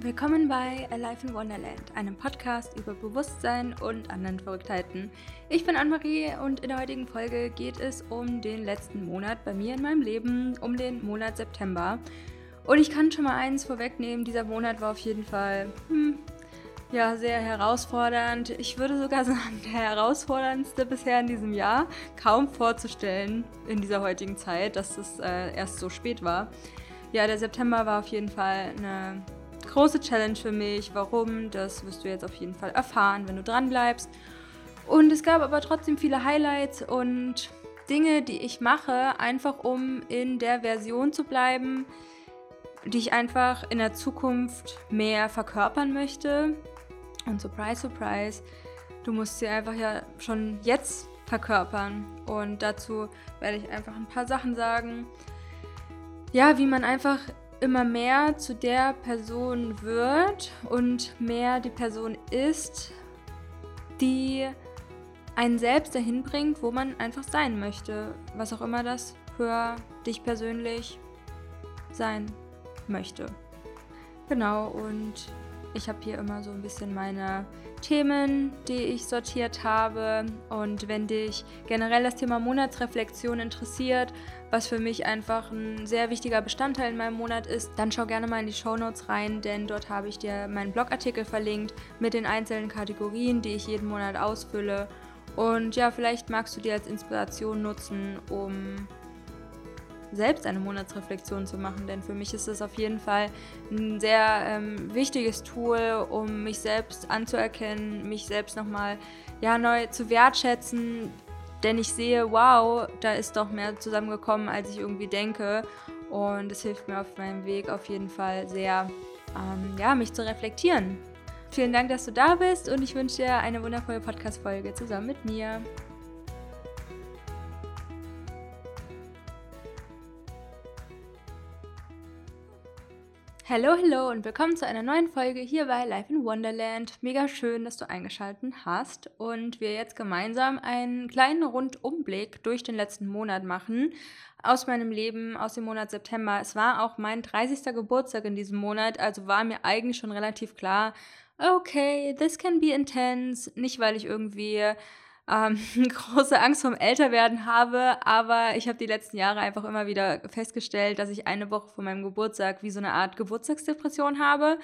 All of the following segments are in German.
Willkommen bei Alive in Wonderland, einem Podcast über Bewusstsein und anderen Verrücktheiten. Ich bin Anne-Marie und in der heutigen Folge geht es um den letzten Monat bei mir in meinem Leben, um den Monat September. Und ich kann schon mal eins vorwegnehmen, dieser Monat war auf jeden Fall hm, ja, sehr herausfordernd. Ich würde sogar sagen, der herausforderndste bisher in diesem Jahr. Kaum vorzustellen in dieser heutigen Zeit, dass es äh, erst so spät war. Ja, der September war auf jeden Fall eine große Challenge für mich. Warum? Das wirst du jetzt auf jeden Fall erfahren, wenn du dran bleibst. Und es gab aber trotzdem viele Highlights und Dinge, die ich mache, einfach um in der Version zu bleiben, die ich einfach in der Zukunft mehr verkörpern möchte. Und surprise, surprise, du musst sie einfach ja schon jetzt verkörpern. Und dazu werde ich einfach ein paar Sachen sagen. Ja, wie man einfach immer mehr zu der Person wird und mehr die Person ist, die einen selbst dahin bringt, wo man einfach sein möchte. Was auch immer das für dich persönlich sein möchte. Genau, und ich habe hier immer so ein bisschen meine Themen, die ich sortiert habe. Und wenn dich generell das Thema Monatsreflexion interessiert, was für mich einfach ein sehr wichtiger Bestandteil in meinem Monat ist, dann schau gerne mal in die Show Notes rein, denn dort habe ich dir meinen Blogartikel verlinkt mit den einzelnen Kategorien, die ich jeden Monat ausfülle. Und ja, vielleicht magst du die als Inspiration nutzen, um selbst eine Monatsreflexion zu machen, denn für mich ist es auf jeden Fall ein sehr ähm, wichtiges Tool, um mich selbst anzuerkennen, mich selbst nochmal ja, neu zu wertschätzen, denn ich sehe, wow, da ist doch mehr zusammengekommen, als ich irgendwie denke und es hilft mir auf meinem Weg auf jeden Fall sehr, ähm, ja, mich zu reflektieren. Vielen Dank, dass du da bist und ich wünsche dir eine wundervolle Podcast-Folge zusammen mit mir. Hallo, hallo und willkommen zu einer neuen Folge hier bei Life in Wonderland. Mega schön, dass du eingeschaltet hast und wir jetzt gemeinsam einen kleinen Rundumblick durch den letzten Monat machen aus meinem Leben, aus dem Monat September. Es war auch mein 30. Geburtstag in diesem Monat, also war mir eigentlich schon relativ klar, okay, this can be intense. Nicht, weil ich irgendwie ähm, große Angst vom Älterwerden habe, aber ich habe die letzten Jahre einfach immer wieder festgestellt, dass ich eine Woche vor meinem Geburtstag wie so eine Art Geburtstagsdepression habe.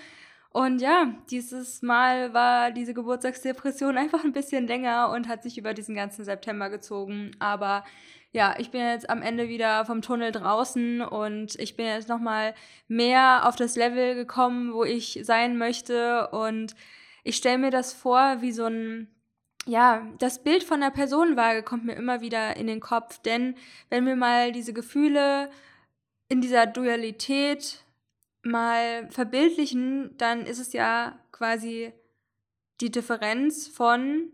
Und ja, dieses Mal war diese Geburtstagsdepression einfach ein bisschen länger und hat sich über diesen ganzen September gezogen. Aber ja, ich bin jetzt am Ende wieder vom Tunnel draußen und ich bin jetzt nochmal mehr auf das Level gekommen, wo ich sein möchte. Und ich stelle mir das vor wie so ein ja, das Bild von der Personenwaage kommt mir immer wieder in den Kopf, denn wenn wir mal diese Gefühle in dieser Dualität mal verbildlichen, dann ist es ja quasi die Differenz von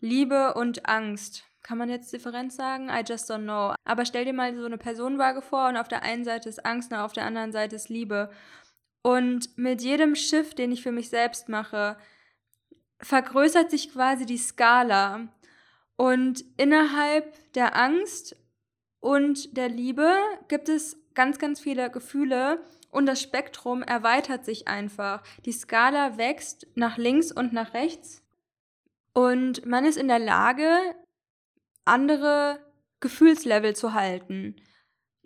Liebe und Angst. Kann man jetzt Differenz sagen? I just don't know. Aber stell dir mal so eine Personenwaage vor und auf der einen Seite ist Angst und auf der anderen Seite ist Liebe. Und mit jedem Schiff, den ich für mich selbst mache, vergrößert sich quasi die Skala. Und innerhalb der Angst und der Liebe gibt es ganz, ganz viele Gefühle und das Spektrum erweitert sich einfach. Die Skala wächst nach links und nach rechts und man ist in der Lage, andere Gefühlslevel zu halten.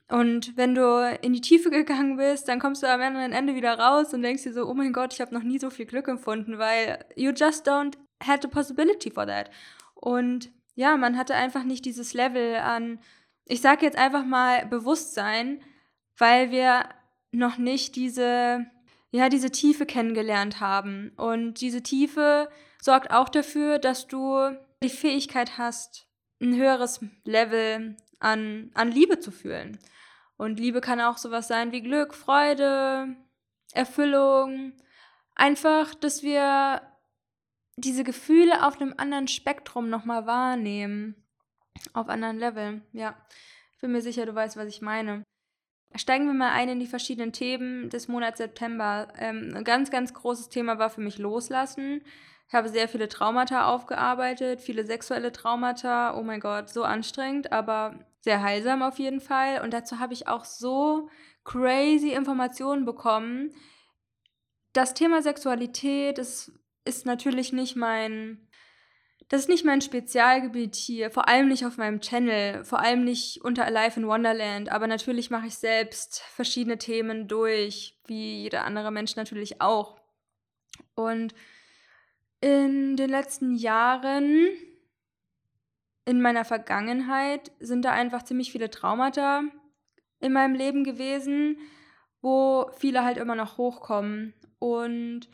Und wenn du in die Tiefe gegangen bist, dann kommst du am anderen Ende wieder raus und denkst dir so, oh mein Gott, ich habe noch nie so viel Glück empfunden, weil you just don't have the possibility for that. Und ja, man hatte einfach nicht dieses Level an, ich sage jetzt einfach mal Bewusstsein, weil wir noch nicht diese, ja, diese Tiefe kennengelernt haben. Und diese Tiefe sorgt auch dafür, dass du die Fähigkeit hast, ein höheres Level an, an Liebe zu fühlen. Und Liebe kann auch sowas sein wie Glück, Freude, Erfüllung. Einfach, dass wir diese Gefühle auf einem anderen Spektrum nochmal wahrnehmen. Auf anderen Level, ja. Ich bin mir sicher, du weißt, was ich meine. Steigen wir mal ein in die verschiedenen Themen des Monats September. Ähm, ein ganz, ganz großes Thema war für mich Loslassen. Ich habe sehr viele Traumata aufgearbeitet, viele sexuelle Traumata. Oh mein Gott, so anstrengend, aber sehr heilsam auf jeden Fall. Und dazu habe ich auch so crazy Informationen bekommen. das Thema Sexualität ist, ist natürlich nicht mein, das ist nicht mein Spezialgebiet hier, vor allem nicht auf meinem Channel, vor allem nicht unter Alive in Wonderland, aber natürlich mache ich selbst verschiedene Themen durch, wie jeder andere Mensch natürlich auch. Und in den letzten Jahren, in meiner Vergangenheit, sind da einfach ziemlich viele Traumata in meinem Leben gewesen, wo viele halt immer noch hochkommen. Und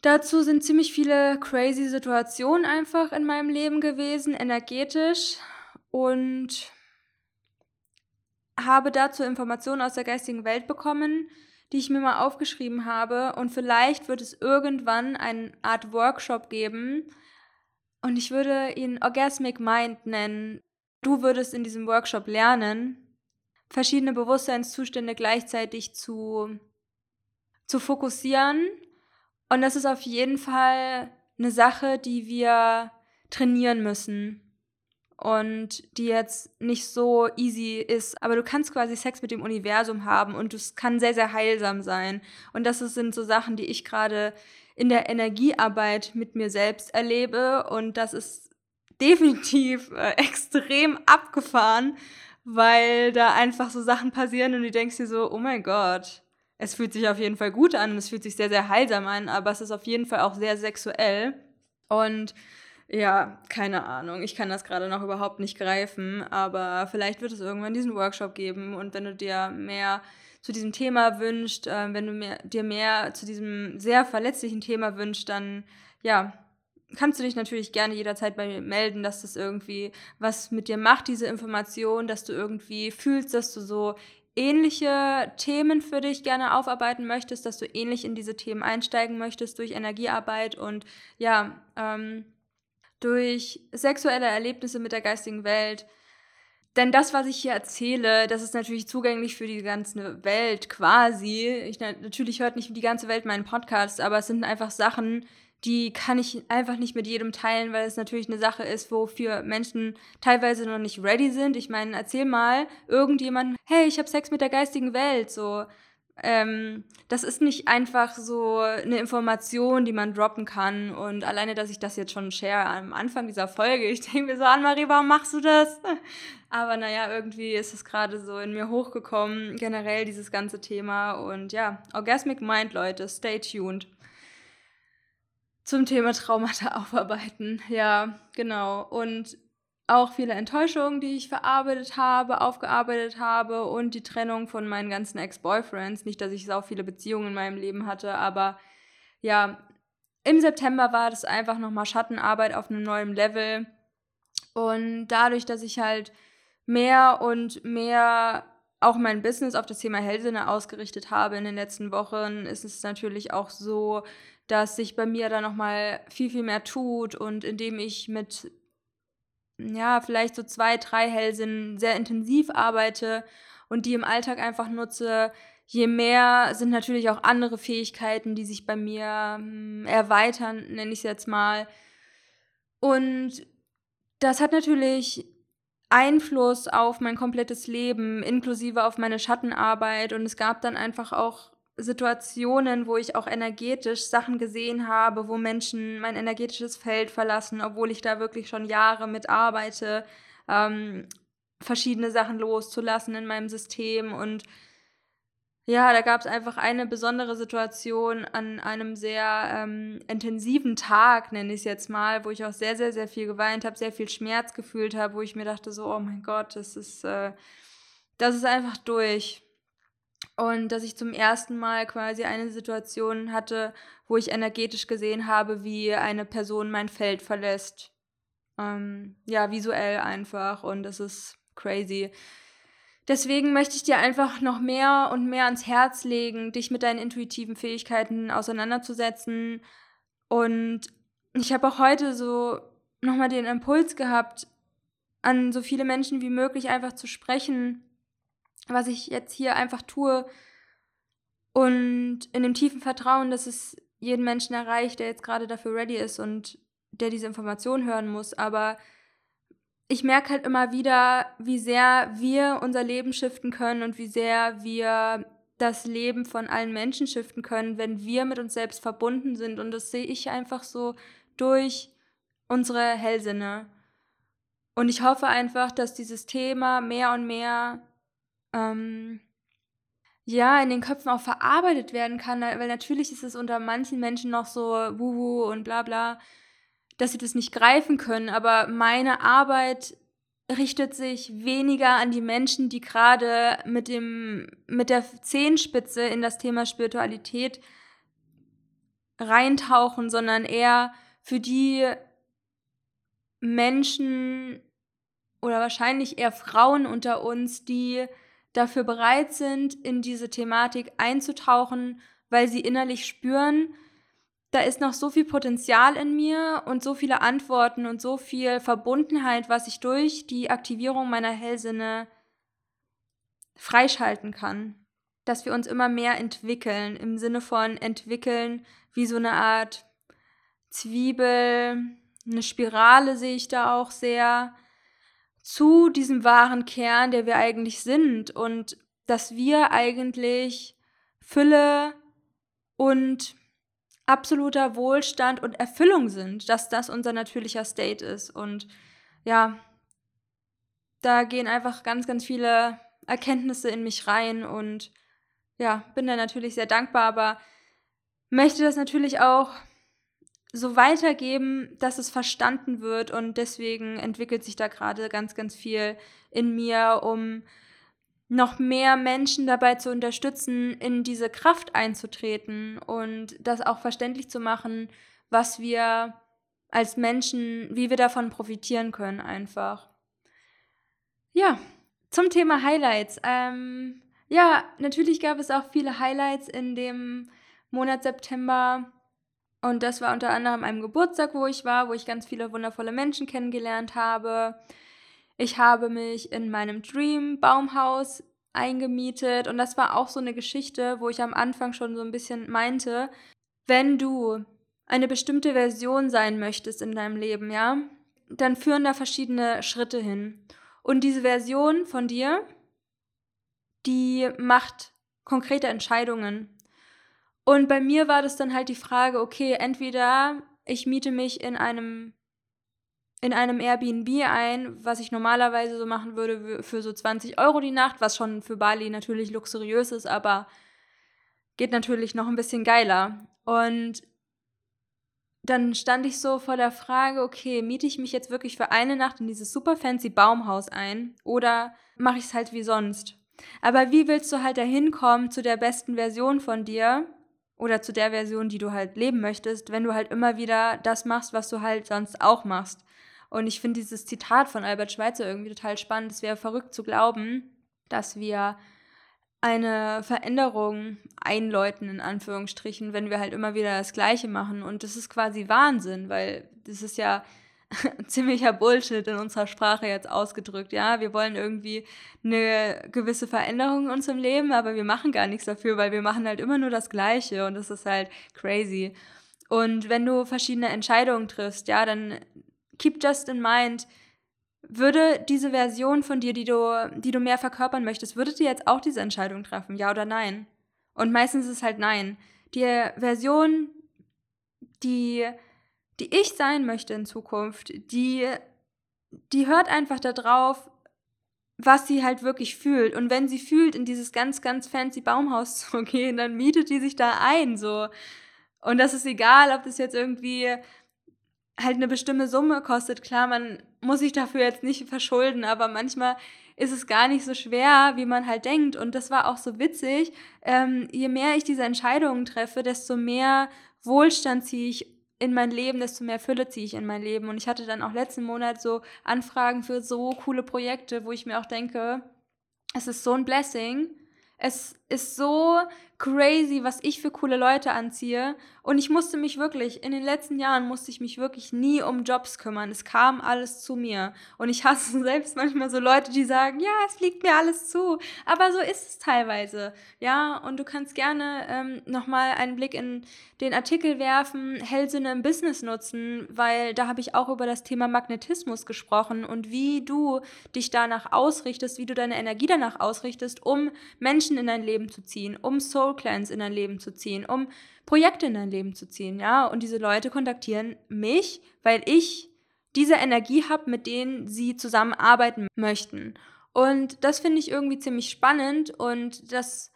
dazu sind ziemlich viele crazy Situationen einfach in meinem Leben gewesen, energetisch. Und habe dazu Informationen aus der geistigen Welt bekommen, die ich mir mal aufgeschrieben habe. Und vielleicht wird es irgendwann eine Art Workshop geben. Und ich würde ihn Orgasmic Mind nennen. Du würdest in diesem Workshop lernen, verschiedene Bewusstseinszustände gleichzeitig zu, zu fokussieren. Und das ist auf jeden Fall eine Sache, die wir trainieren müssen und die jetzt nicht so easy ist. Aber du kannst quasi Sex mit dem Universum haben und es kann sehr, sehr heilsam sein. Und das sind so Sachen, die ich gerade in der Energiearbeit mit mir selbst erlebe. Und das ist definitiv äh, extrem abgefahren, weil da einfach so Sachen passieren und du denkst dir so, oh mein Gott, es fühlt sich auf jeden Fall gut an und es fühlt sich sehr, sehr heilsam an, aber es ist auf jeden Fall auch sehr sexuell. Und ja, keine Ahnung. Ich kann das gerade noch überhaupt nicht greifen, aber vielleicht wird es irgendwann diesen Workshop geben und wenn du dir mehr zu diesem Thema wünschst, äh, wenn du mehr, dir mehr zu diesem sehr verletzlichen Thema wünschst, dann ja, kannst du dich natürlich gerne jederzeit bei mir melden, dass das irgendwie was mit dir macht, diese Information, dass du irgendwie fühlst, dass du so ähnliche Themen für dich gerne aufarbeiten möchtest, dass du ähnlich in diese Themen einsteigen möchtest durch Energiearbeit und ja, ähm, durch sexuelle Erlebnisse mit der geistigen Welt. Denn das, was ich hier erzähle, das ist natürlich zugänglich für die ganze Welt quasi. Ich, natürlich hört nicht die ganze Welt meinen Podcast, aber es sind einfach Sachen, die kann ich einfach nicht mit jedem teilen, weil es natürlich eine Sache ist, wofür Menschen teilweise noch nicht ready sind. Ich meine, erzähl mal irgendjemandem, hey, ich habe Sex mit der geistigen Welt, so ähm, das ist nicht einfach so eine Information, die man droppen kann. Und alleine, dass ich das jetzt schon share am Anfang dieser Folge, ich denke mir so, Anne-Marie, warum machst du das? Aber naja, irgendwie ist es gerade so in mir hochgekommen, generell dieses ganze Thema. Und ja, Orgasmic Mind, Leute, stay tuned. Zum Thema Traumata aufarbeiten. Ja, genau. Und auch viele Enttäuschungen, die ich verarbeitet habe, aufgearbeitet habe und die Trennung von meinen ganzen Ex-Boyfriends. Nicht, dass ich so viele Beziehungen in meinem Leben hatte, aber ja, im September war das einfach nochmal Schattenarbeit auf einem neuen Level. Und dadurch, dass ich halt mehr und mehr auch mein Business auf das Thema Hellsinne ausgerichtet habe in den letzten Wochen, ist es natürlich auch so, dass sich bei mir da nochmal viel, viel mehr tut und indem ich mit ja, vielleicht so zwei, drei Hellsinnen sehr intensiv arbeite und die im Alltag einfach nutze, je mehr sind natürlich auch andere Fähigkeiten, die sich bei mir hm, erweitern, nenne ich es jetzt mal. Und das hat natürlich Einfluss auf mein komplettes Leben, inklusive auf meine Schattenarbeit. Und es gab dann einfach auch Situationen, wo ich auch energetisch Sachen gesehen habe, wo Menschen mein energetisches Feld verlassen, obwohl ich da wirklich schon Jahre mit arbeite, ähm, verschiedene Sachen loszulassen in meinem System. Und ja, da gab es einfach eine besondere Situation an einem sehr ähm, intensiven Tag, nenne ich es jetzt mal, wo ich auch sehr, sehr, sehr viel geweint habe, sehr viel Schmerz gefühlt habe, wo ich mir dachte, so, oh mein Gott, das ist, äh, das ist einfach durch. Und dass ich zum ersten Mal quasi eine Situation hatte, wo ich energetisch gesehen habe, wie eine Person mein Feld verlässt. Ähm, ja, visuell einfach. Und das ist crazy. Deswegen möchte ich dir einfach noch mehr und mehr ans Herz legen, dich mit deinen intuitiven Fähigkeiten auseinanderzusetzen. Und ich habe auch heute so nochmal den Impuls gehabt, an so viele Menschen wie möglich einfach zu sprechen was ich jetzt hier einfach tue und in dem tiefen Vertrauen, dass es jeden Menschen erreicht, der jetzt gerade dafür ready ist und der diese Information hören muss. Aber ich merke halt immer wieder, wie sehr wir unser Leben shiften können und wie sehr wir das Leben von allen Menschen shiften können, wenn wir mit uns selbst verbunden sind. Und das sehe ich einfach so durch unsere Hellsinne. Und ich hoffe einfach, dass dieses Thema mehr und mehr ähm, ja, in den Köpfen auch verarbeitet werden kann, weil natürlich ist es unter manchen Menschen noch so wuhu und bla bla, dass sie das nicht greifen können, aber meine Arbeit richtet sich weniger an die Menschen, die gerade mit dem mit der Zehenspitze in das Thema Spiritualität reintauchen, sondern eher für die Menschen oder wahrscheinlich eher Frauen unter uns, die dafür bereit sind, in diese Thematik einzutauchen, weil sie innerlich spüren, da ist noch so viel Potenzial in mir und so viele Antworten und so viel Verbundenheit, was ich durch die Aktivierung meiner Hellsinne freischalten kann. Dass wir uns immer mehr entwickeln, im Sinne von entwickeln, wie so eine Art Zwiebel, eine Spirale sehe ich da auch sehr, zu diesem wahren Kern, der wir eigentlich sind und dass wir eigentlich Fülle und absoluter Wohlstand und Erfüllung sind, dass das unser natürlicher State ist. Und ja, da gehen einfach ganz, ganz viele Erkenntnisse in mich rein und ja, bin da natürlich sehr dankbar, aber möchte das natürlich auch so weitergeben, dass es verstanden wird und deswegen entwickelt sich da gerade ganz, ganz viel in mir, um noch mehr Menschen dabei zu unterstützen, in diese Kraft einzutreten und das auch verständlich zu machen, was wir als Menschen, wie wir davon profitieren können einfach. Ja, zum Thema Highlights. Ähm, ja, natürlich gab es auch viele Highlights in dem Monat September. Und das war unter anderem einem Geburtstag, wo ich war, wo ich ganz viele wundervolle Menschen kennengelernt habe. Ich habe mich in meinem Dream Baumhaus eingemietet und das war auch so eine Geschichte, wo ich am Anfang schon so ein bisschen meinte, wenn du eine bestimmte Version sein möchtest in deinem Leben, ja, dann führen da verschiedene Schritte hin. Und diese Version von dir, die macht konkrete Entscheidungen. Und bei mir war das dann halt die Frage, okay, entweder ich miete mich in einem in einem Airbnb ein, was ich normalerweise so machen würde für so 20 Euro die Nacht, was schon für Bali natürlich luxuriös ist, aber geht natürlich noch ein bisschen geiler. Und dann stand ich so vor der Frage, okay, miete ich mich jetzt wirklich für eine Nacht in dieses super fancy Baumhaus ein oder mache ich es halt wie sonst? Aber wie willst du halt dahin kommen zu der besten Version von dir oder zu der Version, die du halt leben möchtest, wenn du halt immer wieder das machst, was du halt sonst auch machst? Und ich finde dieses Zitat von Albert Schweitzer irgendwie total spannend. Es wäre verrückt zu glauben, dass wir eine Veränderung einläuten, in Anführungsstrichen, wenn wir halt immer wieder das Gleiche machen. Und das ist quasi Wahnsinn, weil das ist ja ziemlicher Bullshit in unserer Sprache jetzt ausgedrückt. Ja, wir wollen irgendwie eine gewisse Veränderung in unserem Leben, aber wir machen gar nichts dafür, weil wir machen halt immer nur das Gleiche und das ist halt crazy. Und wenn du verschiedene Entscheidungen triffst, ja, dann keep just in mind, würde diese Version von dir, die du, die du mehr verkörpern möchtest, würde dir jetzt auch diese Entscheidung treffen, ja oder nein? Und meistens ist es halt nein. Die Version, die, die ich sein möchte in Zukunft, die, die hört einfach darauf, was sie halt wirklich fühlt. Und wenn sie fühlt, in dieses ganz, ganz fancy Baumhaus zu gehen, dann mietet die sich da ein, so. Und das ist egal, ob das jetzt irgendwie halt eine bestimmte Summe kostet. Klar, man muss sich dafür jetzt nicht verschulden, aber manchmal ist es gar nicht so schwer, wie man halt denkt. Und das war auch so witzig. Ähm, je mehr ich diese Entscheidungen treffe, desto mehr Wohlstand ziehe ich in mein Leben, desto mehr Fülle ziehe ich in mein Leben. Und ich hatte dann auch letzten Monat so Anfragen für so coole Projekte, wo ich mir auch denke, es ist so ein Blessing. Es ist so crazy, was ich für coole Leute anziehe. Und ich musste mich wirklich, in den letzten Jahren musste ich mich wirklich nie um Jobs kümmern. Es kam alles zu mir. Und ich hasse selbst manchmal so Leute, die sagen, ja, es fliegt mir alles zu. Aber so ist es teilweise. Ja, und du kannst gerne ähm, nochmal einen Blick in den Artikel werfen, Hellsinne im Business nutzen, weil da habe ich auch über das Thema Magnetismus gesprochen und wie du dich danach ausrichtest, wie du deine Energie danach ausrichtest, um Menschen in dein Leben Leben zu ziehen, um Soul Clans in dein Leben zu ziehen, um Projekte in dein Leben zu ziehen, ja. Und diese Leute kontaktieren mich, weil ich diese Energie habe, mit denen sie zusammenarbeiten möchten. Und das finde ich irgendwie ziemlich spannend und das,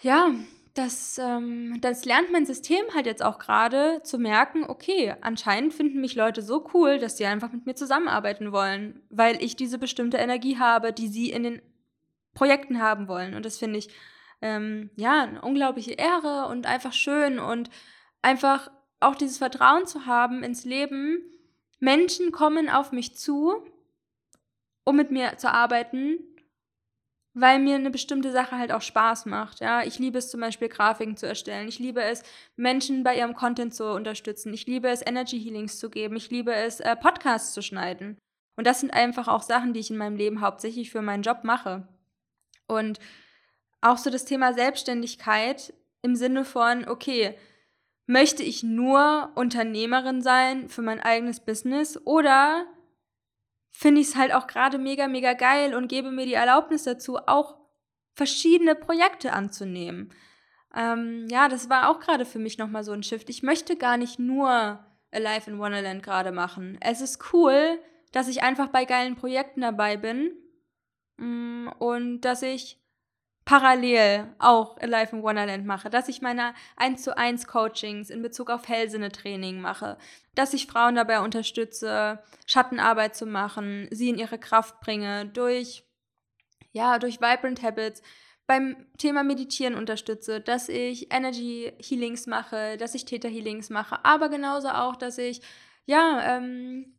ja, das, ähm, das lernt mein System halt jetzt auch gerade zu merken, okay, anscheinend finden mich Leute so cool, dass sie einfach mit mir zusammenarbeiten wollen, weil ich diese bestimmte Energie habe, die sie in den Projekten haben wollen. Und das finde ich, ähm, ja, eine unglaubliche Ehre und einfach schön und einfach auch dieses Vertrauen zu haben ins Leben. Menschen kommen auf mich zu, um mit mir zu arbeiten weil mir eine bestimmte Sache halt auch Spaß macht. Ja, ich liebe es zum Beispiel Grafiken zu erstellen. Ich liebe es Menschen bei ihrem Content zu unterstützen. Ich liebe es Energy Healings zu geben. Ich liebe es äh, Podcasts zu schneiden. Und das sind einfach auch Sachen, die ich in meinem Leben hauptsächlich für meinen Job mache. Und auch so das Thema Selbstständigkeit im Sinne von, okay, möchte ich nur Unternehmerin sein für mein eigenes Business oder finde ich es halt auch gerade mega, mega geil und gebe mir die Erlaubnis dazu, auch verschiedene Projekte anzunehmen. Ähm, ja, das war auch gerade für mich nochmal so ein Shift. Ich möchte gar nicht nur Alive in Wonderland gerade machen. Es ist cool, dass ich einfach bei geilen Projekten dabei bin und dass ich parallel auch Alive in Wonderland mache, dass ich meine 1 zu 1 Coachings in Bezug auf Hellsinne-Training mache, dass ich Frauen dabei unterstütze, Schattenarbeit zu machen, sie in ihre Kraft bringe, durch, ja, durch Vibrant Habits, beim Thema Meditieren unterstütze, dass ich Energy Healings mache, dass ich Theta Healings mache, aber genauso auch, dass ich, ja, ähm,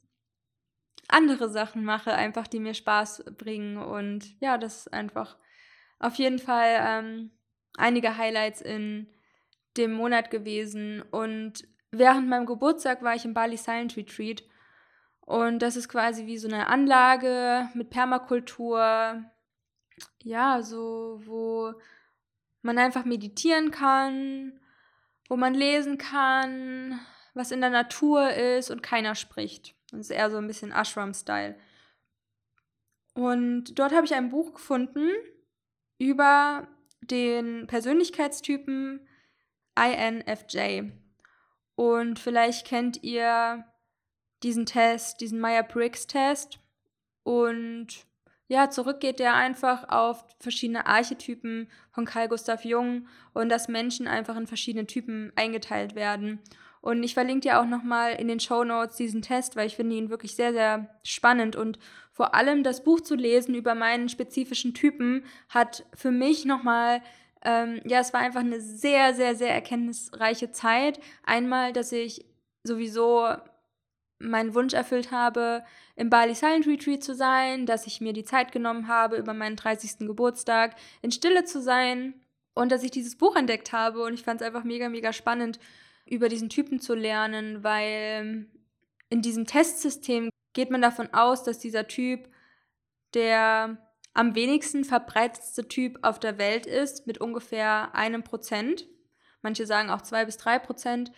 andere Sachen mache, einfach die mir Spaß bringen und ja, das ist einfach auf jeden Fall ähm, einige Highlights in dem Monat gewesen. Und während meinem Geburtstag war ich im Bali Silent Retreat. Und das ist quasi wie so eine Anlage mit Permakultur. Ja, so, wo man einfach meditieren kann, wo man lesen kann, was in der Natur ist und keiner spricht. Das ist eher so ein bisschen Ashram-Style. Und dort habe ich ein Buch gefunden, über den Persönlichkeitstypen INFJ. Und vielleicht kennt ihr diesen Test, diesen Meyer-Briggs-Test. Und ja, zurück geht der einfach auf verschiedene Archetypen von Carl Gustav Jung und dass Menschen einfach in verschiedene Typen eingeteilt werden. Und ich verlinke dir auch nochmal in den Show Notes diesen Test, weil ich finde ihn wirklich sehr, sehr spannend. Und vor allem das Buch zu lesen über meinen spezifischen Typen hat für mich nochmal, ähm, ja, es war einfach eine sehr, sehr, sehr erkenntnisreiche Zeit. Einmal, dass ich sowieso meinen Wunsch erfüllt habe, im Bali Silent Retreat zu sein, dass ich mir die Zeit genommen habe, über meinen 30. Geburtstag in Stille zu sein und dass ich dieses Buch entdeckt habe. Und ich fand es einfach mega, mega spannend, über diesen Typen zu lernen, weil in diesem Testsystem geht man davon aus, dass dieser Typ der am wenigsten verbreitetste Typ auf der Welt ist, mit ungefähr einem Prozent. Manche sagen auch zwei bis drei Prozent.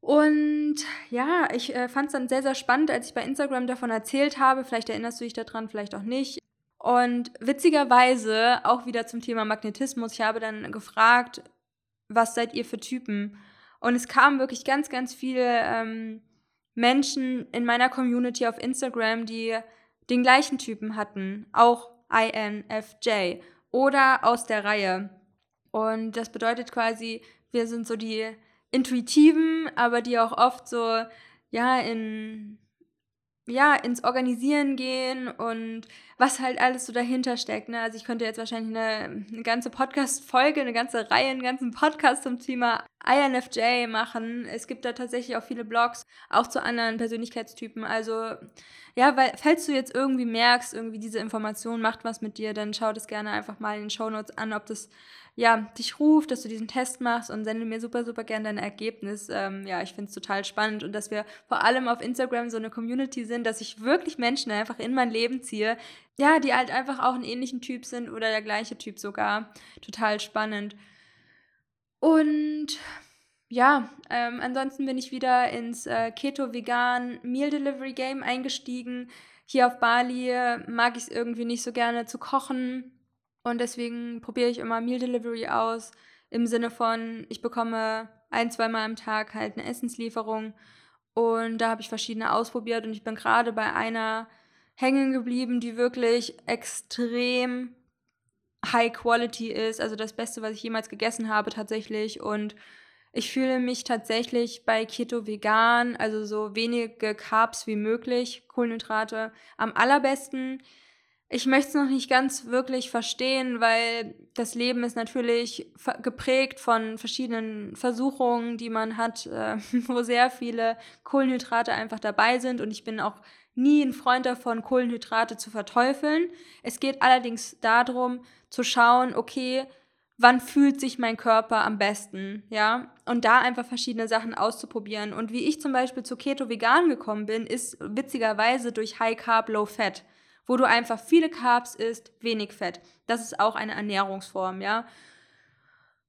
Und ja, ich äh, fand es dann sehr, sehr spannend, als ich bei Instagram davon erzählt habe. Vielleicht erinnerst du dich daran, vielleicht auch nicht. Und witzigerweise auch wieder zum Thema Magnetismus. Ich habe dann gefragt, was seid ihr für Typen? Und es kamen wirklich ganz, ganz viele ähm, Menschen in meiner Community auf Instagram, die den gleichen Typen hatten, auch INFJ oder aus der Reihe. Und das bedeutet quasi, wir sind so die Intuitiven, aber die auch oft so, ja, in ja, ins Organisieren gehen und was halt alles so dahinter steckt. Ne? Also ich könnte jetzt wahrscheinlich eine, eine ganze Podcast-Folge, eine ganze Reihe, einen ganzen Podcast zum Thema INFJ machen. Es gibt da tatsächlich auch viele Blogs, auch zu anderen Persönlichkeitstypen. Also ja, weil falls du jetzt irgendwie merkst, irgendwie diese Information macht was mit dir, dann schau das gerne einfach mal in den Show Notes an, ob das ja, dich ruft, dass du diesen Test machst und sende mir super, super gerne dein Ergebnis. Ähm, ja, ich finde es total spannend und dass wir vor allem auf Instagram so eine Community sind, dass ich wirklich Menschen einfach in mein Leben ziehe, ja, die halt einfach auch einen ähnlichen Typ sind oder der gleiche Typ sogar. Total spannend. Und ja, ähm, ansonsten bin ich wieder ins äh, Keto-Vegan Meal Delivery Game eingestiegen. Hier auf Bali mag ich es irgendwie nicht so gerne zu kochen Und deswegen probiere ich immer Meal Delivery aus, im Sinne von, ich bekomme ein, zweimal am Tag halt eine Essenslieferung. Und da habe ich verschiedene ausprobiert und ich bin gerade bei einer hängen geblieben, die wirklich extrem High Quality ist. Also das Beste, was ich jemals gegessen habe tatsächlich. Und ich fühle mich tatsächlich bei Keto vegan, also so wenige Carbs wie möglich, Kohlenhydrate, am allerbesten. Ich möchte es noch nicht ganz wirklich verstehen, weil das Leben ist natürlich geprägt von verschiedenen Versuchungen, die man hat, äh, wo sehr viele Kohlenhydrate einfach dabei sind. Und ich bin auch nie ein Freund davon, Kohlenhydrate zu verteufeln. Es geht allerdings darum, zu schauen, okay, wann fühlt sich mein Körper am besten, ja? Und da einfach verschiedene Sachen auszuprobieren. Und wie ich zum Beispiel zu Keto Vegan gekommen bin, ist witzigerweise durch High Carb, Low Fat wo du einfach viele Carbs isst, wenig Fett. Das ist auch eine Ernährungsform, ja.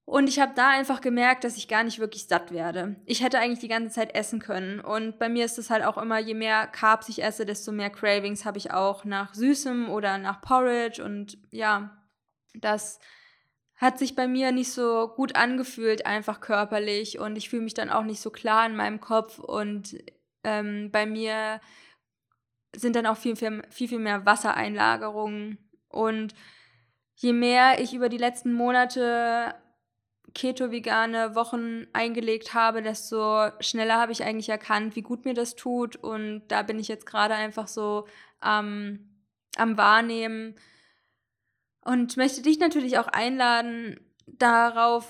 Und ich habe da einfach gemerkt, dass ich gar nicht wirklich satt werde. Ich hätte eigentlich die ganze Zeit essen können. Und bei mir ist es halt auch immer, je mehr Carbs ich esse, desto mehr Cravings habe ich auch nach Süßem oder nach Porridge. Und ja, das hat sich bei mir nicht so gut angefühlt, einfach körperlich. Und ich fühle mich dann auch nicht so klar in meinem Kopf. Und ähm, bei mir sind dann auch viel, viel, viel, mehr Wassereinlagerungen. Und je mehr ich über die letzten Monate keto-vegane Wochen eingelegt habe, desto schneller habe ich eigentlich erkannt, wie gut mir das tut. Und da bin ich jetzt gerade einfach so ähm, am Wahrnehmen und möchte dich natürlich auch einladen, darauf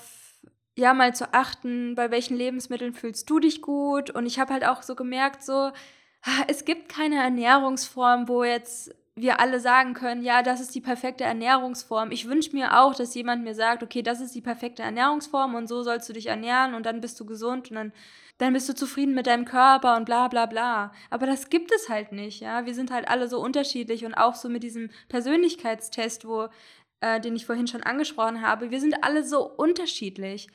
ja mal zu achten, bei welchen Lebensmitteln fühlst du dich gut. Und ich habe halt auch so gemerkt, so, es gibt keine Ernährungsform, wo jetzt wir alle sagen können, ja, das ist die perfekte Ernährungsform. Ich wünsche mir auch, dass jemand mir sagt, okay, das ist die perfekte Ernährungsform und so sollst du dich ernähren und dann bist du gesund und dann, dann bist du zufrieden mit deinem Körper und bla bla bla. Aber das gibt es halt nicht, ja. Wir sind halt alle so unterschiedlich und auch so mit diesem Persönlichkeitstest, wo, äh, den ich vorhin schon angesprochen habe, wir sind alle so unterschiedlich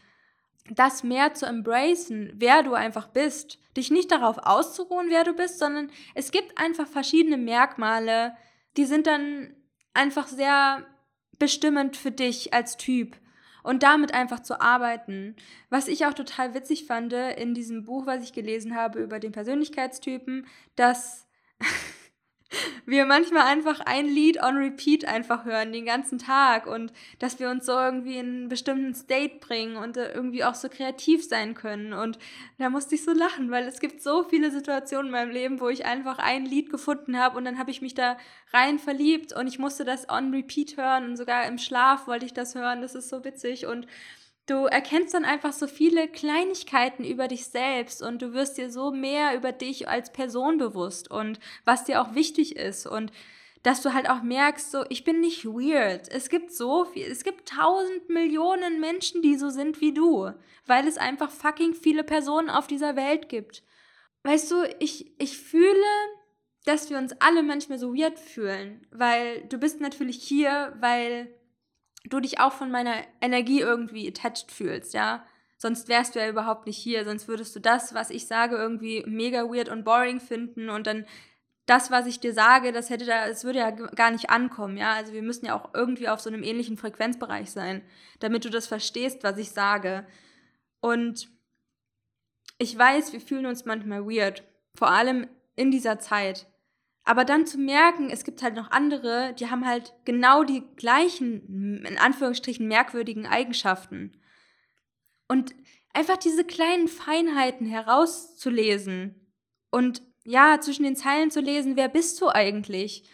das mehr zu embracen, wer du einfach bist. Dich nicht darauf auszuruhen, wer du bist, sondern es gibt einfach verschiedene Merkmale, die sind dann einfach sehr bestimmend für dich als Typ. Und damit einfach zu arbeiten. Was ich auch total witzig fand in diesem Buch, was ich gelesen habe über den Persönlichkeitstypen, dass wir manchmal einfach ein Lied on repeat einfach hören den ganzen Tag und dass wir uns so irgendwie in einen bestimmten State bringen und irgendwie auch so kreativ sein können. Und da musste ich so lachen, weil es gibt so viele Situationen in meinem Leben, wo ich einfach ein Lied gefunden habe und dann habe ich mich da rein verliebt und ich musste das on repeat hören und sogar im Schlaf wollte ich das hören. Das ist so witzig und Du erkennst dann einfach so viele Kleinigkeiten über dich selbst und du wirst dir so mehr über dich als Person bewusst und was dir auch wichtig ist und dass du halt auch merkst, so, ich bin nicht weird. Es gibt so viel, es gibt tausend Millionen Menschen, die so sind wie du, weil es einfach fucking viele Personen auf dieser Welt gibt. Weißt du, ich, ich fühle, dass wir uns alle manchmal so weird fühlen, weil du bist natürlich hier, weil du dich auch von meiner Energie irgendwie attached fühlst, ja. Sonst wärst du ja überhaupt nicht hier, sonst würdest du das, was ich sage, irgendwie mega weird und boring finden und dann das, was ich dir sage, das hätte da, es würde ja gar nicht ankommen, ja. Also wir müssen ja auch irgendwie auf so einem ähnlichen Frequenzbereich sein, damit du das verstehst, was ich sage. Und ich weiß, wir fühlen uns manchmal weird, vor allem in dieser Zeit. Aber dann zu merken, es gibt halt noch andere, die haben halt genau die gleichen, in Anführungsstrichen, merkwürdigen Eigenschaften. Und einfach diese kleinen Feinheiten herauszulesen und ja, zwischen den Zeilen zu lesen, wer bist du eigentlich?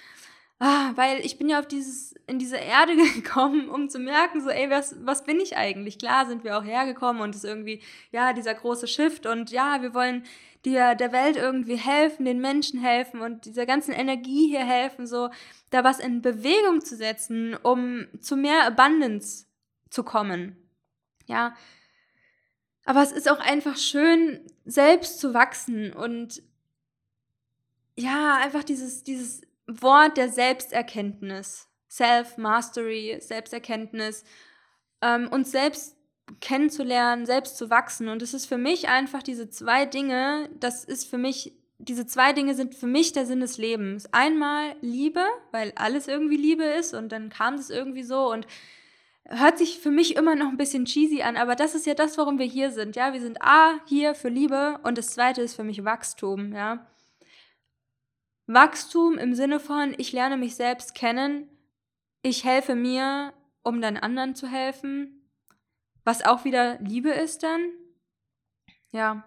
Ah, weil ich bin ja auf dieses, in diese Erde gekommen, um zu merken, so, ey, was, was bin ich eigentlich? Klar sind wir auch hergekommen und es ist irgendwie, ja, dieser große Shift und ja, wir wollen dir der Welt irgendwie helfen, den Menschen helfen und dieser ganzen Energie hier helfen, so da was in Bewegung zu setzen, um zu mehr Abundance zu kommen. Ja. Aber es ist auch einfach schön, selbst zu wachsen und ja, einfach dieses, dieses Wort der Selbsterkenntnis, Self-Mastery, Selbsterkenntnis, ähm, uns selbst kennenzulernen, selbst zu wachsen. Und es ist für mich einfach diese zwei Dinge, das ist für mich diese zwei Dinge sind für mich der Sinn des Lebens. Einmal Liebe, weil alles irgendwie Liebe ist und dann kam es irgendwie so und hört sich für mich immer noch ein bisschen cheesy an, aber das ist ja das, warum wir hier sind. Ja, wir sind A hier für Liebe und das zweite ist für mich Wachstum, ja. Wachstum im Sinne von, ich lerne mich selbst kennen, ich helfe mir, um dann anderen zu helfen, was auch wieder Liebe ist dann. Ja,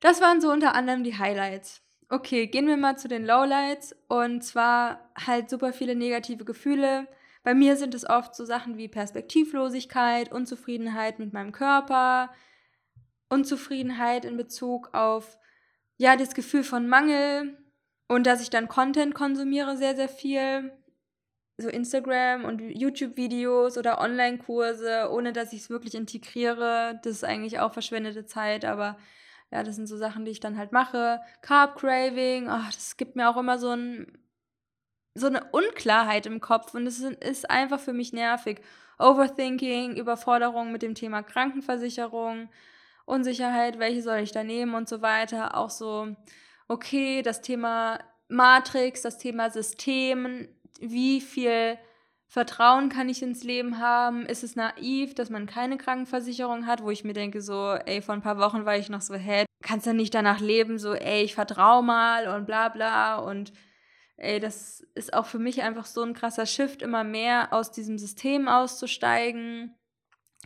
das waren so unter anderem die Highlights. Okay, gehen wir mal zu den Lowlights und zwar halt super viele negative Gefühle. Bei mir sind es oft so Sachen wie Perspektivlosigkeit, Unzufriedenheit mit meinem Körper, Unzufriedenheit in Bezug auf ja, das Gefühl von Mangel und dass ich dann Content konsumiere sehr sehr viel, so Instagram und YouTube-Videos oder Online-Kurse, ohne dass ich es wirklich integriere. Das ist eigentlich auch verschwendete Zeit, aber ja, das sind so Sachen, die ich dann halt mache. Carb Craving, oh, das gibt mir auch immer so, ein, so eine Unklarheit im Kopf und es ist einfach für mich nervig. Overthinking, Überforderung mit dem Thema Krankenversicherung, Unsicherheit, welche soll ich da nehmen und so weiter. Auch so, okay, das Thema Matrix, das Thema System, wie viel Vertrauen kann ich ins Leben haben? Ist es naiv, dass man keine Krankenversicherung hat, wo ich mir denke, so, ey, vor ein paar Wochen war ich noch so, hä, kannst du nicht danach leben, so, ey, ich vertraue mal und bla bla und ey, das ist auch für mich einfach so ein krasser Shift, immer mehr aus diesem System auszusteigen.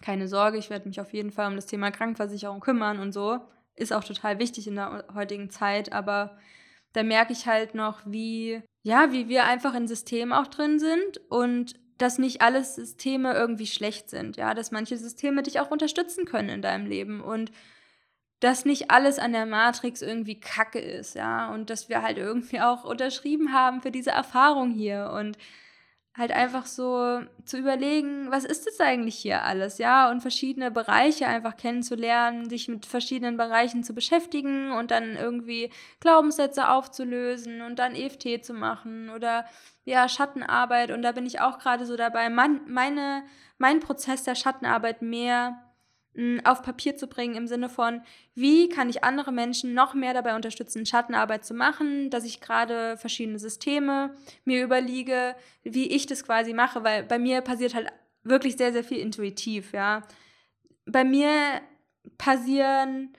Keine Sorge, ich werde mich auf jeden Fall um das Thema Krankenversicherung kümmern und so. Ist auch total wichtig in der heutigen Zeit, aber da merke ich halt noch, wie ja, wie wir einfach in Systemen auch drin sind und dass nicht alle Systeme irgendwie schlecht sind, ja, dass manche Systeme dich auch unterstützen können in deinem Leben und dass nicht alles an der Matrix irgendwie Kacke ist, ja, und dass wir halt irgendwie auch unterschrieben haben für diese Erfahrung hier und halt einfach so zu überlegen, was ist das eigentlich hier alles, ja, und verschiedene Bereiche einfach kennenzulernen, sich mit verschiedenen Bereichen zu beschäftigen und dann irgendwie Glaubenssätze aufzulösen und dann EFT zu machen oder ja, Schattenarbeit. Und da bin ich auch gerade so dabei, mein, meine, mein Prozess der Schattenarbeit mehr auf Papier zu bringen im Sinne von, wie kann ich andere Menschen noch mehr dabei unterstützen, Schattenarbeit zu machen, dass ich gerade verschiedene Systeme mir überlege, wie ich das quasi mache, weil bei mir passiert halt wirklich sehr, sehr viel intuitiv, ja. Bei mir passieren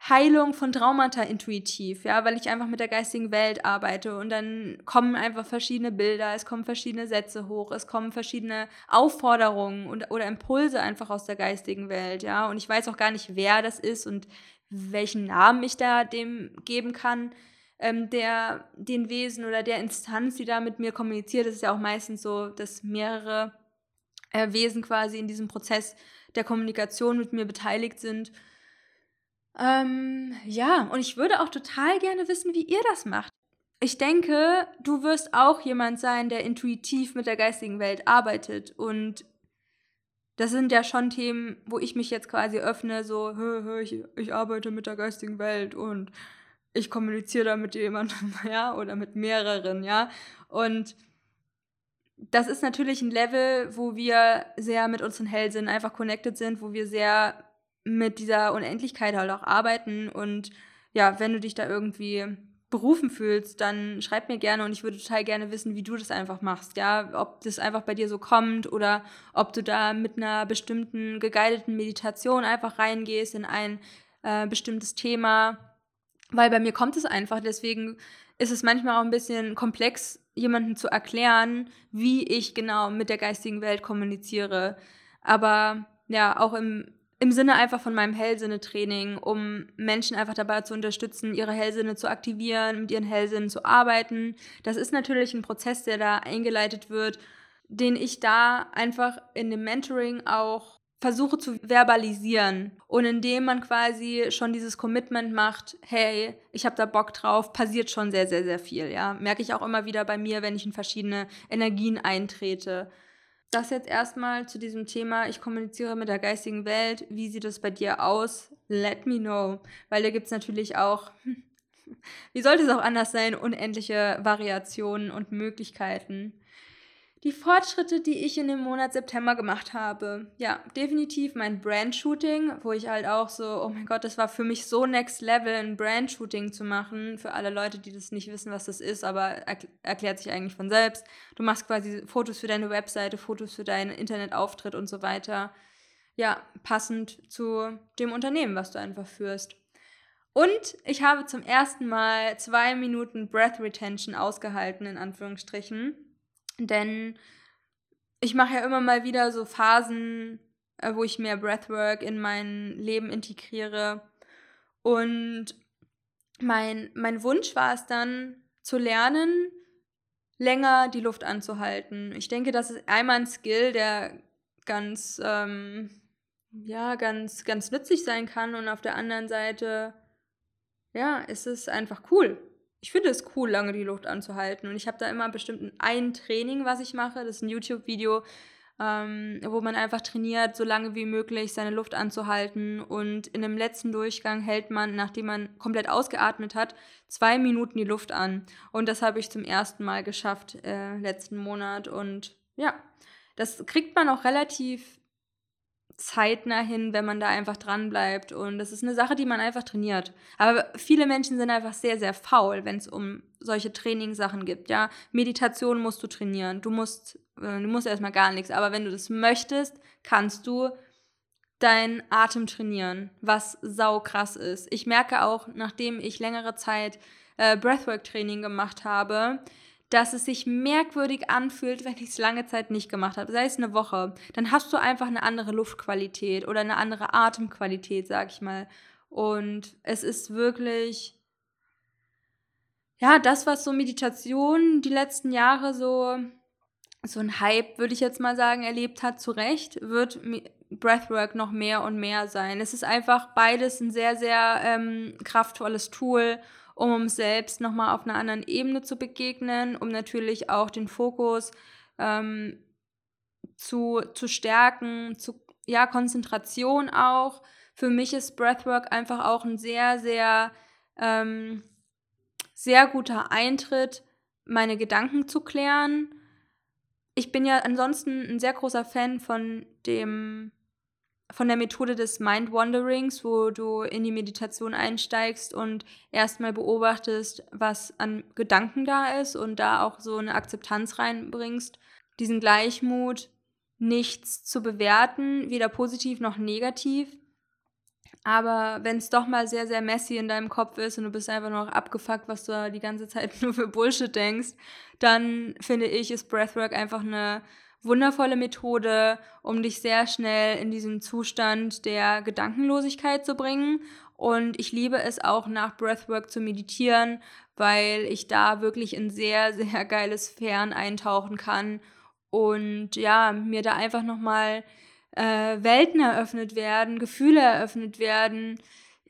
Heilung von Traumata intuitiv, ja, weil ich einfach mit der geistigen Welt arbeite und dann kommen einfach verschiedene Bilder, es kommen verschiedene Sätze hoch, es kommen verschiedene Aufforderungen und, oder Impulse einfach aus der geistigen Welt, ja, und ich weiß auch gar nicht, wer das ist und welchen Namen ich da dem geben kann, ähm, der den Wesen oder der Instanz, die da mit mir kommuniziert, das ist ja auch meistens so, dass mehrere äh, Wesen quasi in diesem Prozess der Kommunikation mit mir beteiligt sind ähm, ja, und ich würde auch total gerne wissen, wie ihr das macht. Ich denke, du wirst auch jemand sein, der intuitiv mit der geistigen Welt arbeitet. Und das sind ja schon Themen, wo ich mich jetzt quasi öffne, so, hö, hö, ich, ich arbeite mit der geistigen Welt und ich kommuniziere da mit jemandem, ja, oder mit mehreren, ja. Und das ist natürlich ein Level, wo wir sehr mit unseren Hellsinn einfach connected sind, wo wir sehr mit dieser Unendlichkeit halt auch arbeiten. Und ja, wenn du dich da irgendwie berufen fühlst, dann schreib mir gerne und ich würde total gerne wissen, wie du das einfach machst. Ja, ob das einfach bei dir so kommt oder ob du da mit einer bestimmten geguideten Meditation einfach reingehst in ein äh, bestimmtes Thema. Weil bei mir kommt es einfach, deswegen ist es manchmal auch ein bisschen komplex, jemandem zu erklären, wie ich genau mit der geistigen Welt kommuniziere. Aber ja, auch im im Sinne einfach von meinem Hellsinne-Training, um Menschen einfach dabei zu unterstützen, ihre Hellsinne zu aktivieren, mit ihren Hellsinnen zu arbeiten. Das ist natürlich ein Prozess, der da eingeleitet wird, den ich da einfach in dem Mentoring auch versuche zu verbalisieren und indem man quasi schon dieses Commitment macht, hey, ich habe da Bock drauf, passiert schon sehr, sehr, sehr viel, ja. Merke ich auch immer wieder bei mir, wenn ich in verschiedene Energien eintrete. Das jetzt erstmal zu diesem Thema, ich kommuniziere mit der geistigen Welt. Wie sieht es bei dir aus? Let me know. Weil da gibt es natürlich auch, wie sollte es auch anders sein, unendliche Variationen und Möglichkeiten. Die Fortschritte, die ich in dem Monat September gemacht habe. Ja, definitiv mein Brand-Shooting, wo ich halt auch so, oh mein Gott, das war für mich so next level, ein Brand-Shooting zu machen. Für alle Leute, die das nicht wissen, was das ist, aber erklärt sich eigentlich von selbst. Du machst quasi Fotos für deine Webseite, Fotos für deinen Internetauftritt und so weiter. Ja, passend zu dem Unternehmen, was du einfach führst. Und ich habe zum ersten Mal zwei Minuten Breath Retention ausgehalten, in Anführungsstrichen denn ich mache ja immer mal wieder so Phasen, äh, wo ich mehr Breathwork in mein Leben integriere. Und mein, mein Wunsch war es dann zu lernen, länger die Luft anzuhalten. Ich denke, das ist einmal ein Skill, der ganz, ähm, ja, ganz, ganz nützlich sein kann. Und auf der anderen Seite, ja, ist es einfach cool ich finde es cool, lange die Luft anzuhalten. Und ich habe da immer bestimmt ein Training, was ich mache. Das ist ein YouTube-Video, ähm, wo man einfach trainiert, so lange wie möglich seine Luft anzuhalten. Und in dem letzten Durchgang hält man, nachdem man komplett ausgeatmet hat, zwei Minuten die Luft an. Und das habe ich zum ersten Mal geschafft äh, letzten Monat. Und ja, das kriegt man auch relativ zeitnah hin, wenn man da einfach dran bleibt. Und das ist eine Sache, die man einfach trainiert. Aber viele Menschen sind einfach sehr, sehr faul, wenn es um solche Trainingssachen gibt. Ja, Meditation musst du trainieren. Du musst, äh, du musst erstmal gar nichts. Aber wenn du das möchtest, kannst du deinen Atem trainieren, was sau krass ist. Ich merke auch, nachdem ich längere Zeit äh, Breathwork-Training gemacht habe, dass es sich merkwürdig anfühlt, wenn ich es lange Zeit nicht gemacht habe, sei es eine Woche, dann hast du einfach eine andere Luftqualität oder eine andere Atemqualität, sag ich mal. Und es ist wirklich, ja, das, was so Meditation die letzten Jahre so, so ein Hype, würde ich jetzt mal sagen, erlebt hat, zu Recht, wird Breathwork noch mehr und mehr sein. Es ist einfach beides ein sehr, sehr ähm, kraftvolles Tool um uns selbst nochmal auf einer anderen Ebene zu begegnen, um natürlich auch den Fokus ähm, zu, zu stärken, zu, ja, Konzentration auch. Für mich ist Breathwork einfach auch ein sehr, sehr, ähm, sehr guter Eintritt, meine Gedanken zu klären. Ich bin ja ansonsten ein sehr großer Fan von dem von der Methode des Mind Wanderings, wo du in die Meditation einsteigst und erstmal beobachtest, was an Gedanken da ist und da auch so eine Akzeptanz reinbringst, diesen Gleichmut, nichts zu bewerten, weder positiv noch negativ. Aber wenn es doch mal sehr, sehr messy in deinem Kopf ist und du bist einfach noch abgefuckt, was du da die ganze Zeit nur für Bullshit denkst, dann finde ich, ist Breathwork einfach eine wundervolle Methode, um dich sehr schnell in diesen Zustand der Gedankenlosigkeit zu bringen. Und ich liebe es auch nach Breathwork zu meditieren, weil ich da wirklich in sehr, sehr geiles Sphären eintauchen kann und ja, mir da einfach nochmal äh, Welten eröffnet werden, Gefühle eröffnet werden.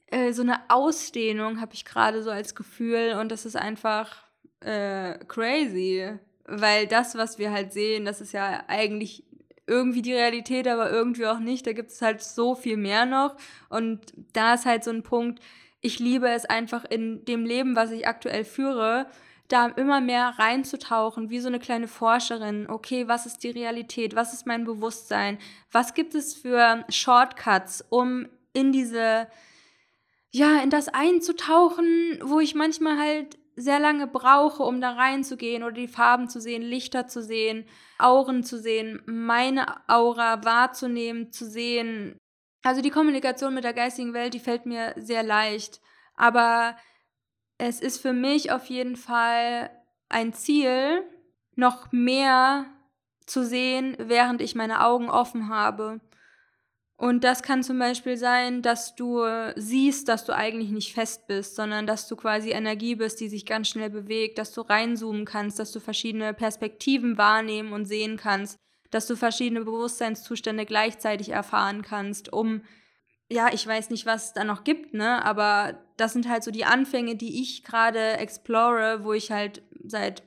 Äh, so eine Ausdehnung habe ich gerade so als Gefühl und das ist einfach äh, crazy weil das, was wir halt sehen, das ist ja eigentlich irgendwie die Realität, aber irgendwie auch nicht. Da gibt es halt so viel mehr noch. Und da ist halt so ein Punkt, ich liebe es einfach in dem Leben, was ich aktuell führe, da immer mehr reinzutauchen, wie so eine kleine Forscherin. Okay, was ist die Realität? Was ist mein Bewusstsein? Was gibt es für Shortcuts, um in diese, ja, in das einzutauchen, wo ich manchmal halt sehr lange brauche, um da reinzugehen oder die Farben zu sehen, Lichter zu sehen, Auren zu sehen, meine Aura wahrzunehmen, zu sehen. Also die Kommunikation mit der geistigen Welt, die fällt mir sehr leicht. Aber es ist für mich auf jeden Fall ein Ziel, noch mehr zu sehen, während ich meine Augen offen habe. Und das kann zum Beispiel sein, dass du siehst, dass du eigentlich nicht fest bist, sondern dass du quasi Energie bist, die sich ganz schnell bewegt, dass du reinzoomen kannst, dass du verschiedene Perspektiven wahrnehmen und sehen kannst, dass du verschiedene Bewusstseinszustände gleichzeitig erfahren kannst, um, ja, ich weiß nicht, was es da noch gibt, ne, aber das sind halt so die Anfänge, die ich gerade explore, wo ich halt seit,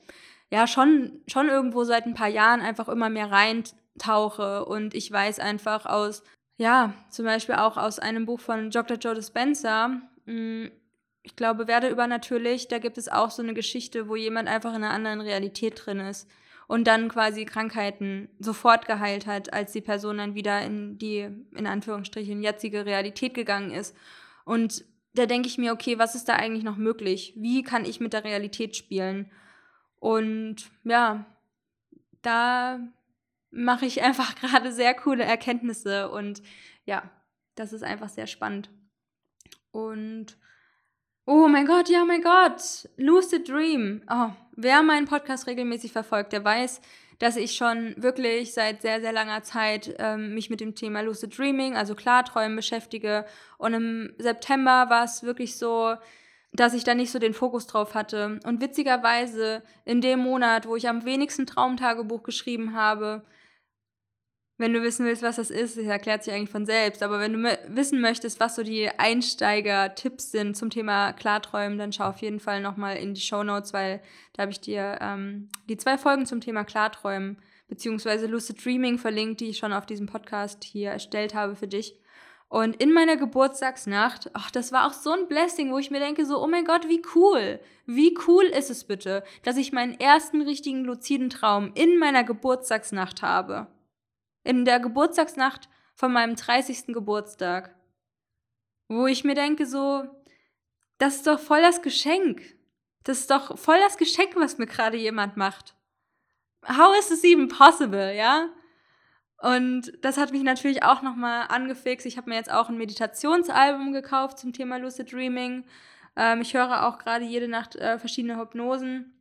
ja, schon, schon irgendwo seit ein paar Jahren einfach immer mehr reintauche. Und ich weiß einfach aus ja, zum Beispiel auch aus einem Buch von Dr. Joe Dispenza. Mm, ich glaube, werde übernatürlich, da gibt es auch so eine Geschichte, wo jemand einfach in einer anderen Realität drin ist. und dann quasi Krankheiten sofort geheilt hat, als die Person dann wieder in die, in Anführungsstrichen, jetzige Realität gegangen ist. Und da denke ich mir, okay, was ist da eigentlich noch möglich? Wie kann ich mit der Realität spielen? Und ja, da mache ich einfach gerade sehr coole Erkenntnisse und ja, das ist einfach sehr spannend. Und oh mein Gott, ja, mein Gott, Lucid Dream. Oh, wer meinen Podcast regelmäßig verfolgt, der weiß, dass ich schon wirklich seit sehr, sehr langer Zeit ähm, mich mit dem Thema Lucid Dreaming, also Klarträumen beschäftige. Und im September war es wirklich so, dass ich da nicht so den Fokus drauf hatte. Und witzigerweise, in dem Monat, wo ich am wenigsten Traumtagebuch geschrieben habe, wenn du wissen willst, was das ist, das erklärt sich eigentlich von selbst. Aber wenn du wissen möchtest, was so die Einsteiger-Tipps sind zum Thema Klarträumen, dann schau auf jeden Fall nochmal in die Show Notes, weil da habe ich dir ähm, die zwei Folgen zum Thema Klarträumen beziehungsweise Lucid Dreaming verlinkt, die ich schon auf diesem Podcast hier erstellt habe für dich. Und in meiner Geburtstagsnacht, ach, das war auch so ein Blessing, wo ich mir denke, so, oh mein Gott, wie cool. Wie cool ist es bitte, dass ich meinen ersten richtigen luziden Traum in meiner Geburtstagsnacht habe in der Geburtstagsnacht von meinem 30. Geburtstag, wo ich mir denke, so, das ist doch voll das Geschenk. Das ist doch voll das Geschenk, was mir gerade jemand macht. How is this even possible, ja? Und das hat mich natürlich auch nochmal angefixt. Ich habe mir jetzt auch ein Meditationsalbum gekauft zum Thema Lucid Dreaming. Ähm, ich höre auch gerade jede Nacht äh, verschiedene Hypnosen.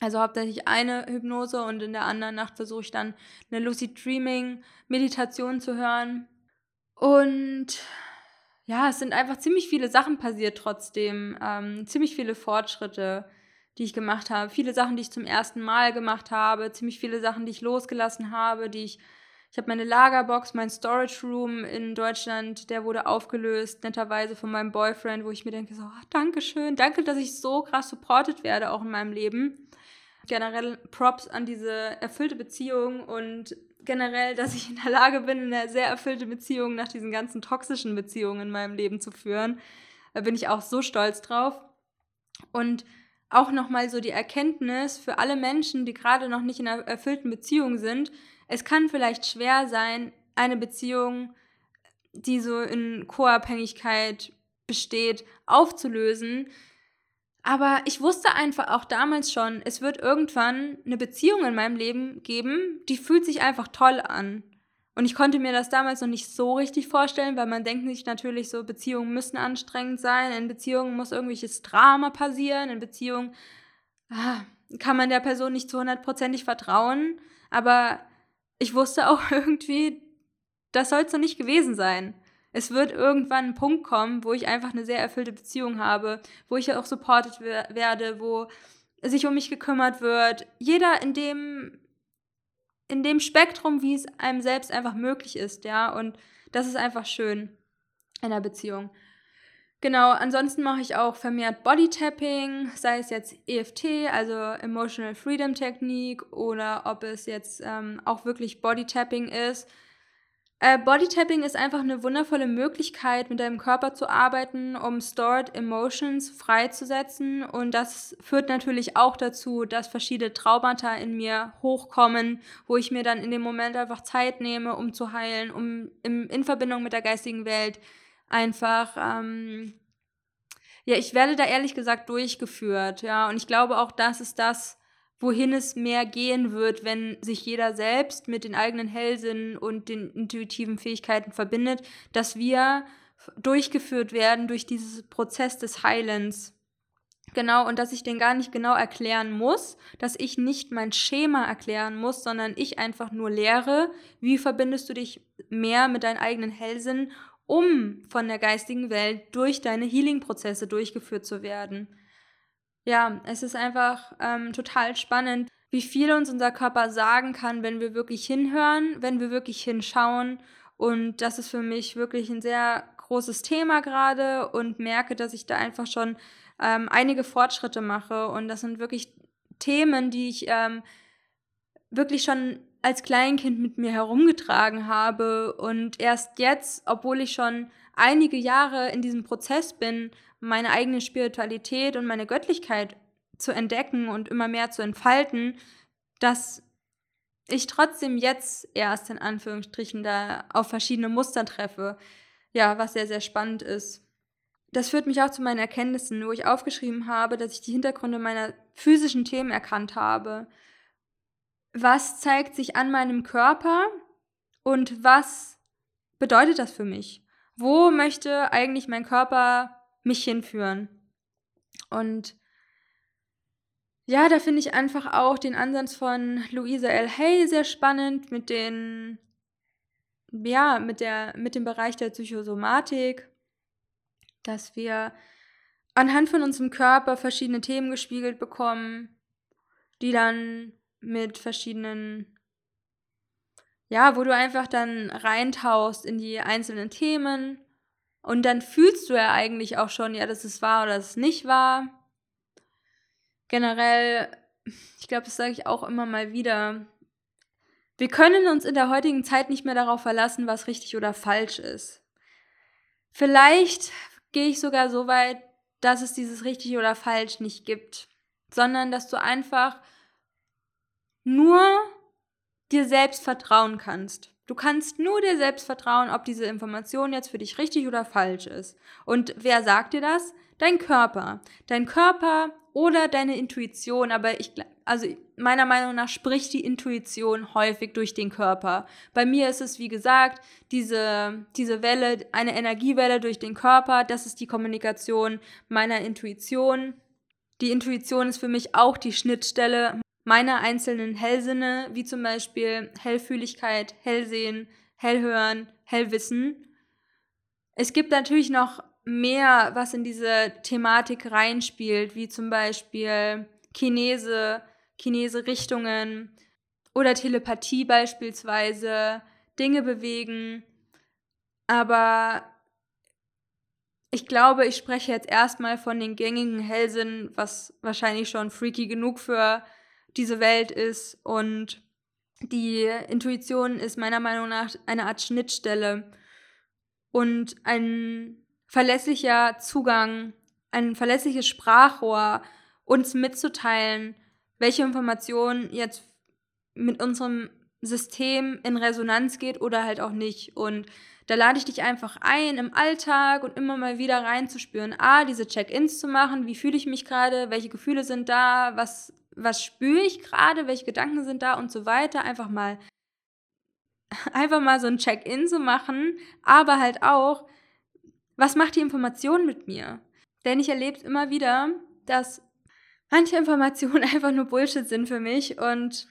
Also hauptsächlich eine Hypnose und in der anderen Nacht versuche ich dann eine Lucid Dreaming Meditation zu hören. Und ja, es sind einfach ziemlich viele Sachen passiert trotzdem. Ähm, ziemlich viele Fortschritte, die ich gemacht habe. Viele Sachen, die ich zum ersten Mal gemacht habe. Ziemlich viele Sachen, die ich losgelassen habe, die ich. Ich habe meine Lagerbox, mein Storage Room in Deutschland, der wurde aufgelöst, netterweise von meinem Boyfriend, wo ich mir denke, so, oh, danke schön, danke, dass ich so krass supported werde, auch in meinem Leben generell Props an diese erfüllte Beziehung und generell, dass ich in der Lage bin, eine sehr erfüllte Beziehung nach diesen ganzen toxischen Beziehungen in meinem Leben zu führen. Da bin ich auch so stolz drauf. Und auch nochmal so die Erkenntnis für alle Menschen, die gerade noch nicht in einer erfüllten Beziehung sind, es kann vielleicht schwer sein, eine Beziehung, die so in Co-Abhängigkeit besteht, aufzulösen, aber ich wusste einfach auch damals schon, es wird irgendwann eine Beziehung in meinem Leben geben, die fühlt sich einfach toll an. Und ich konnte mir das damals noch nicht so richtig vorstellen, weil man denkt sich natürlich so, Beziehungen müssen anstrengend sein, in Beziehungen muss irgendwelches Drama passieren, in Beziehungen ah, kann man der Person nicht zu hundertprozentig vertrauen. Aber ich wusste auch irgendwie, das soll es noch nicht gewesen sein es wird irgendwann ein Punkt kommen, wo ich einfach eine sehr erfüllte Beziehung habe, wo ich auch supported werde, wo sich um mich gekümmert wird. Jeder in dem, in dem Spektrum, wie es einem selbst einfach möglich ist, ja. Und das ist einfach schön in der Beziehung. Genau, ansonsten mache ich auch vermehrt Bodytapping, sei es jetzt EFT, also Emotional Freedom Technique, oder ob es jetzt ähm, auch wirklich Bodytapping ist. Äh, Bodytapping ist einfach eine wundervolle Möglichkeit, mit deinem Körper zu arbeiten, um Stored Emotions freizusetzen. Und das führt natürlich auch dazu, dass verschiedene Traumata in mir hochkommen, wo ich mir dann in dem Moment einfach Zeit nehme, um zu heilen, um im, in Verbindung mit der geistigen Welt einfach, ähm, ja, ich werde da ehrlich gesagt durchgeführt, ja. Und ich glaube auch, das ist das, wohin es mehr gehen wird, wenn sich jeder selbst mit den eigenen Hellsinnen und den intuitiven Fähigkeiten verbindet, dass wir durchgeführt werden durch dieses Prozess des Heilens. Genau, und dass ich den gar nicht genau erklären muss, dass ich nicht mein Schema erklären muss, sondern ich einfach nur lehre, wie verbindest du dich mehr mit deinen eigenen Hellsinn, um von der geistigen Welt durch deine Healing-Prozesse durchgeführt zu werden ja, es ist einfach ähm, total spannend, wie viel uns unser Körper sagen kann, wenn wir wirklich hinhören, wenn wir wirklich hinschauen. Und das ist für mich wirklich ein sehr großes Thema gerade und merke, dass ich da einfach schon ähm, einige Fortschritte mache. Und das sind wirklich Themen, die ich ähm, wirklich schon als Kleinkind mit mir herumgetragen habe. Und erst jetzt, obwohl ich schon einige Jahre in diesem Prozess bin, meine eigene Spiritualität und meine Göttlichkeit zu entdecken und immer mehr zu entfalten, dass ich trotzdem jetzt erst in Anführungsstrichen da auf verschiedene Muster treffe. Ja, was sehr, sehr spannend ist. Das führt mich auch zu meinen Erkenntnissen, wo ich aufgeschrieben habe, dass ich die Hintergründe meiner physischen Themen erkannt habe. Was zeigt sich an meinem Körper und was bedeutet das für mich? Wo möchte eigentlich mein Körper mich hinführen? Und ja, da finde ich einfach auch den Ansatz von Louisa L. Hay sehr spannend mit den, ja, mit der, mit dem Bereich der Psychosomatik, dass wir anhand von unserem Körper verschiedene Themen gespiegelt bekommen, die dann mit verschiedenen, ja, wo du einfach dann reintauchst in die einzelnen Themen und dann fühlst du ja eigentlich auch schon, ja, dass es wahr oder dass es nicht wahr generell, ich glaube, das sage ich auch immer mal wieder, wir können uns in der heutigen Zeit nicht mehr darauf verlassen, was richtig oder falsch ist. Vielleicht gehe ich sogar so weit, dass es dieses richtig oder falsch nicht gibt, sondern dass du einfach nur dir selbst vertrauen kannst. Du kannst nur dir selbst vertrauen, ob diese Information jetzt für dich richtig oder falsch ist. Und wer sagt dir das? Dein Körper. Dein Körper oder deine Intuition, aber ich, also meiner Meinung nach spricht die Intuition häufig durch den Körper. Bei mir ist es, wie gesagt, diese, diese Welle, eine Energiewelle durch den Körper, das ist die Kommunikation meiner Intuition. Die Intuition ist für mich auch die Schnittstelle meiner einzelnen Hellsinne, wie zum Beispiel Hellfühligkeit, Hellsehen, Hellhören, Hellwissen. Es gibt natürlich noch mehr, was in diese Thematik reinspielt, wie zum Beispiel Chinese, Chinese-Richtungen oder Telepathie beispielsweise, Dinge bewegen. Aber ich glaube, ich spreche jetzt erstmal von den gängigen Hellsinn, was wahrscheinlich schon freaky genug für diese Welt ist. Und die Intuition ist meiner Meinung nach eine Art Schnittstelle und ein verlässlicher Zugang, ein verlässliches Sprachrohr, uns mitzuteilen, welche Information jetzt mit unserem System in Resonanz geht oder halt auch nicht. Und da lade ich dich einfach ein, im Alltag und immer mal wieder reinzuspüren. A, diese Check-ins zu machen. Wie fühle ich mich gerade? Welche Gefühle sind da? Was, was spüre ich gerade? Welche Gedanken sind da? Und so weiter. Einfach mal, einfach mal so ein Check-in zu machen. Aber halt auch, was macht die Information mit mir? Denn ich erlebe immer wieder, dass manche Informationen einfach nur Bullshit sind für mich und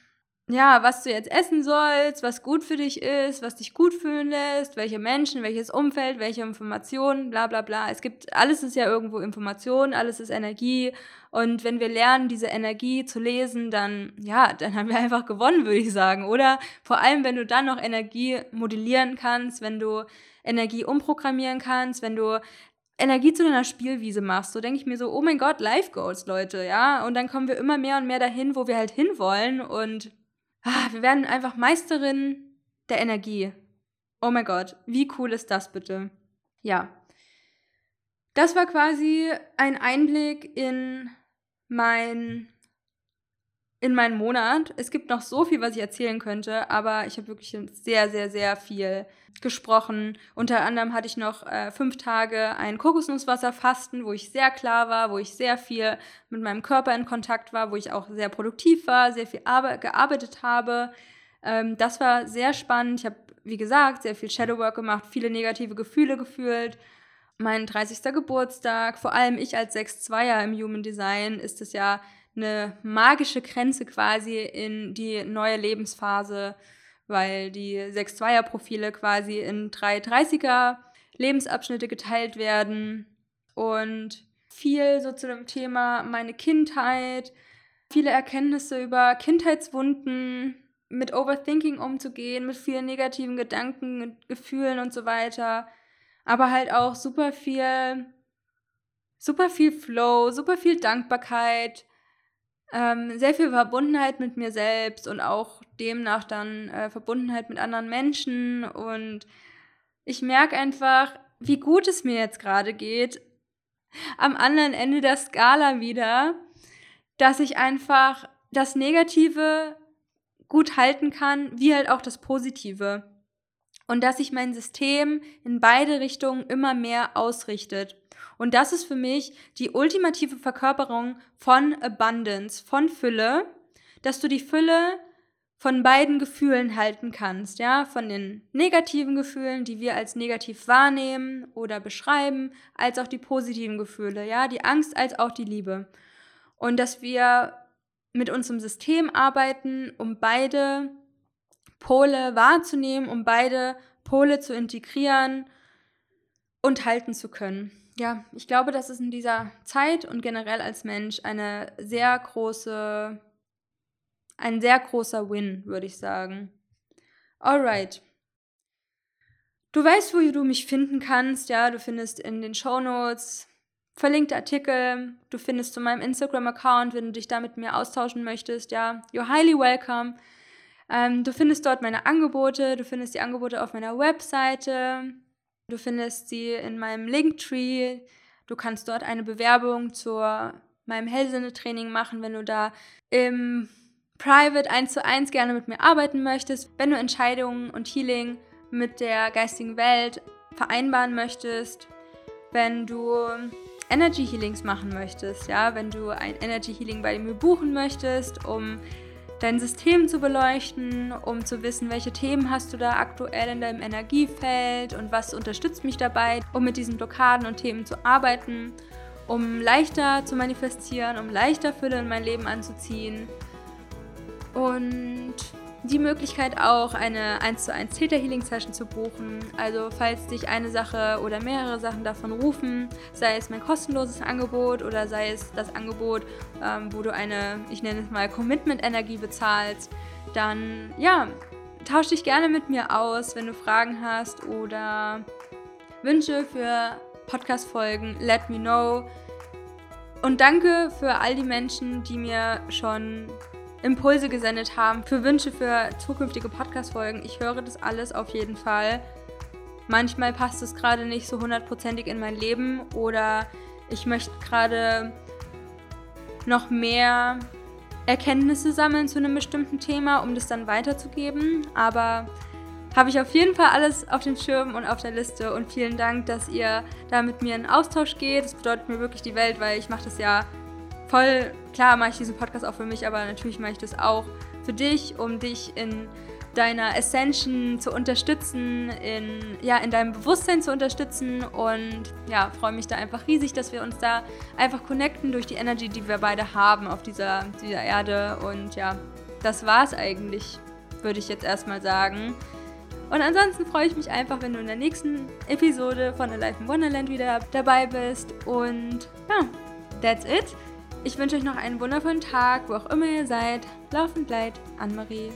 ja, was du jetzt essen sollst, was gut für dich ist, was dich gut fühlen lässt, welche Menschen, welches Umfeld, welche Informationen, bla bla bla. Es gibt, alles ist ja irgendwo Information, alles ist Energie. Und wenn wir lernen, diese Energie zu lesen, dann, ja, dann haben wir einfach gewonnen, würde ich sagen. Oder vor allem, wenn du dann noch Energie modellieren kannst, wenn du Energie umprogrammieren kannst, wenn du Energie zu deiner Spielwiese machst, so denke ich mir so, oh mein Gott, Life Goals, Leute, ja. Und dann kommen wir immer mehr und mehr dahin, wo wir halt hinwollen und ah, wir werden einfach Meisterin der Energie. Oh mein Gott, wie cool ist das bitte? Ja. Das war quasi ein Einblick in mein in meinen Monat. Es gibt noch so viel, was ich erzählen könnte, aber ich habe wirklich sehr, sehr, sehr viel gesprochen. Unter anderem hatte ich noch äh, fünf Tage ein Kokosnusswasserfasten, wo ich sehr klar war, wo ich sehr viel mit meinem Körper in Kontakt war, wo ich auch sehr produktiv war, sehr viel gearbeitet habe. Ähm, das war sehr spannend. Ich habe, wie gesagt, sehr viel Shadowwork gemacht, viele negative Gefühle gefühlt. Mein 30. Geburtstag, vor allem ich als 6-2er im Human Design, ist es ja eine magische Grenze quasi in die neue Lebensphase, weil die 6-2er-Profile quasi in drei 30er Lebensabschnitte geteilt werden. Und viel so zu dem Thema meine Kindheit, viele Erkenntnisse über Kindheitswunden, mit Overthinking umzugehen, mit vielen negativen Gedanken, Gefühlen und so weiter, aber halt auch super viel, super viel Flow, super viel Dankbarkeit, ähm, sehr viel Verbundenheit mit mir selbst und auch demnach dann äh, Verbundenheit mit anderen Menschen. Und ich merke einfach, wie gut es mir jetzt gerade geht, am anderen Ende der Skala wieder, dass ich einfach das Negative gut halten kann, wie halt auch das Positive. Und dass sich mein System in beide Richtungen immer mehr ausrichtet. Und das ist für mich die ultimative Verkörperung von Abundance, von Fülle, dass du die Fülle von beiden Gefühlen halten kannst, ja, von den negativen Gefühlen, die wir als negativ wahrnehmen oder beschreiben, als auch die positiven Gefühle, ja, die Angst als auch die Liebe. Und dass wir mit unserem System arbeiten, um beide Pole wahrzunehmen, um beide Pole zu integrieren und halten zu können. Ja, ich glaube, das ist in dieser Zeit und generell als Mensch eine sehr große ein sehr großer Win, würde ich sagen. Alright. Du weißt, wo du mich finden kannst, ja, du findest in den Show Notes verlinkte Artikel, du findest zu meinem Instagram-Account, wenn du dich da mit mir austauschen möchtest, ja, you're highly welcome. Ähm, du findest dort meine Angebote, du findest die Angebote auf meiner Webseite, du findest sie in meinem Linktree, du kannst dort eine Bewerbung zu meinem Hellsinne-Training machen, wenn du da im private 1 zu 1 gerne mit mir arbeiten möchtest, wenn du Entscheidungen und Healing mit der geistigen Welt vereinbaren möchtest, wenn du Energy Healings machen möchtest, ja, wenn du ein Energy Healing bei mir buchen möchtest, um dein System zu beleuchten, um zu wissen, welche Themen hast du da aktuell in deinem Energiefeld und was unterstützt mich dabei, um mit diesen Blockaden und Themen zu arbeiten, um leichter zu manifestieren, um leichter Fülle in mein Leben anzuziehen, und die Möglichkeit auch, eine 1 zu 1 Theta Healing Session zu buchen. Also falls dich eine Sache oder mehrere Sachen davon rufen, sei es mein kostenloses Angebot oder sei es das Angebot, ähm, wo du eine, ich nenne es mal, Commitment-Energie bezahlst, dann ja, tausch dich gerne mit mir aus, wenn du Fragen hast oder Wünsche für Podcast-Folgen, let me know. Und danke für all die Menschen, die mir schon Impulse gesendet haben für Wünsche für zukünftige Podcast-Folgen. Ich höre das alles auf jeden Fall. Manchmal passt es gerade nicht so hundertprozentig in mein Leben oder ich möchte gerade noch mehr Erkenntnisse sammeln zu einem bestimmten Thema, um das dann weiterzugeben. Aber habe ich auf jeden Fall alles auf dem Schirm und auf der Liste und vielen Dank, dass ihr da mit mir in Austausch geht. Das bedeutet mir wirklich die Welt, weil ich mache das ja voll, klar mache ich diesen Podcast auch für mich, aber natürlich mache ich das auch für dich, um dich in deiner Ascension zu unterstützen, in, ja, in deinem Bewusstsein zu unterstützen und ja, freue mich da einfach riesig, dass wir uns da einfach connecten durch die Energy, die wir beide haben auf dieser, dieser Erde und ja, das war's eigentlich, würde ich jetzt erstmal sagen. Und ansonsten freue ich mich einfach, wenn du in der nächsten Episode von Alive in Wonderland wieder dabei bist und ja, that's it. Ich wünsche euch noch einen wundervollen Tag, wo auch immer ihr seid. Laufend leid, Anne-Marie.